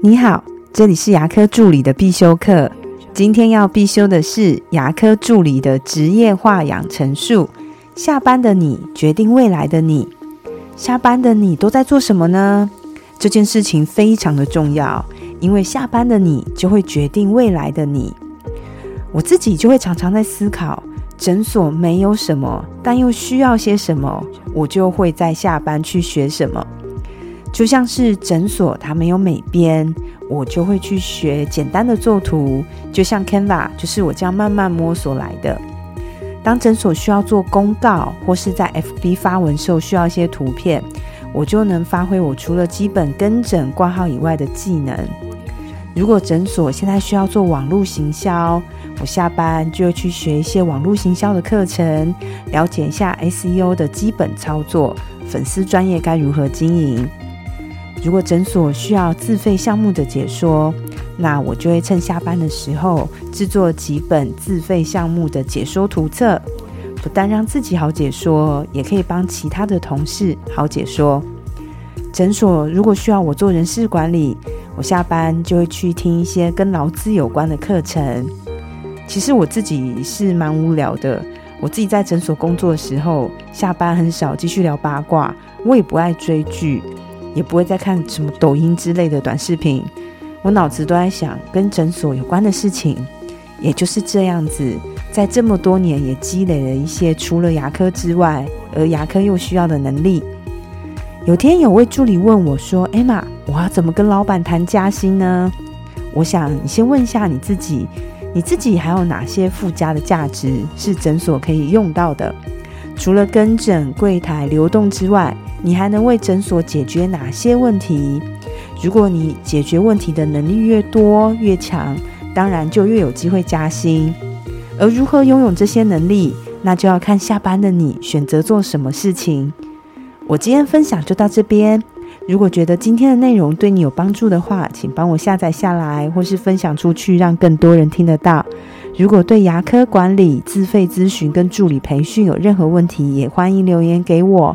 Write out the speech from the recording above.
你好，这里是牙科助理的必修课。今天要必修的是牙科助理的职业化养成术。下班的你决定未来的你。下班的你都在做什么呢？这件事情非常的重要，因为下班的你就会决定未来的你。我自己就会常常在思考，诊所没有什么，但又需要些什么，我就会在下班去学什么。就像是诊所它没有美编，我就会去学简单的作图。就像 Canva，就是我这样慢慢摸索来的。当诊所需要做公告，或是在 FB 发文时候需要一些图片，我就能发挥我除了基本跟诊挂号以外的技能。如果诊所现在需要做网络行销，我下班就会去学一些网络行销的课程，了解一下 SEO 的基本操作，粉丝专业该如何经营。如果诊所需要自费项目的解说，那我就会趁下班的时候制作几本自费项目的解说图册，不但让自己好解说，也可以帮其他的同事好解说。诊所如果需要我做人事管理，我下班就会去听一些跟劳资有关的课程。其实我自己是蛮无聊的，我自己在诊所工作的时候，下班很少继续聊八卦，我也不爱追剧。也不会再看什么抖音之类的短视频，我脑子都在想跟诊所有关的事情。也就是这样子，在这么多年也积累了一些除了牙科之外，而牙科又需要的能力。有天有位助理问我说：“艾玛，我要怎么跟老板谈加薪呢？”我想你先问一下你自己，你自己还有哪些附加的价值是诊所可以用到的？除了跟诊、柜台流动之外。你还能为诊所解决哪些问题？如果你解决问题的能力越多越强，当然就越有机会加薪。而如何拥有这些能力，那就要看下班的你选择做什么事情。我今天分享就到这边。如果觉得今天的内容对你有帮助的话，请帮我下载下来，或是分享出去，让更多人听得到。如果对牙科管理、自费咨询跟助理培训有任何问题，也欢迎留言给我。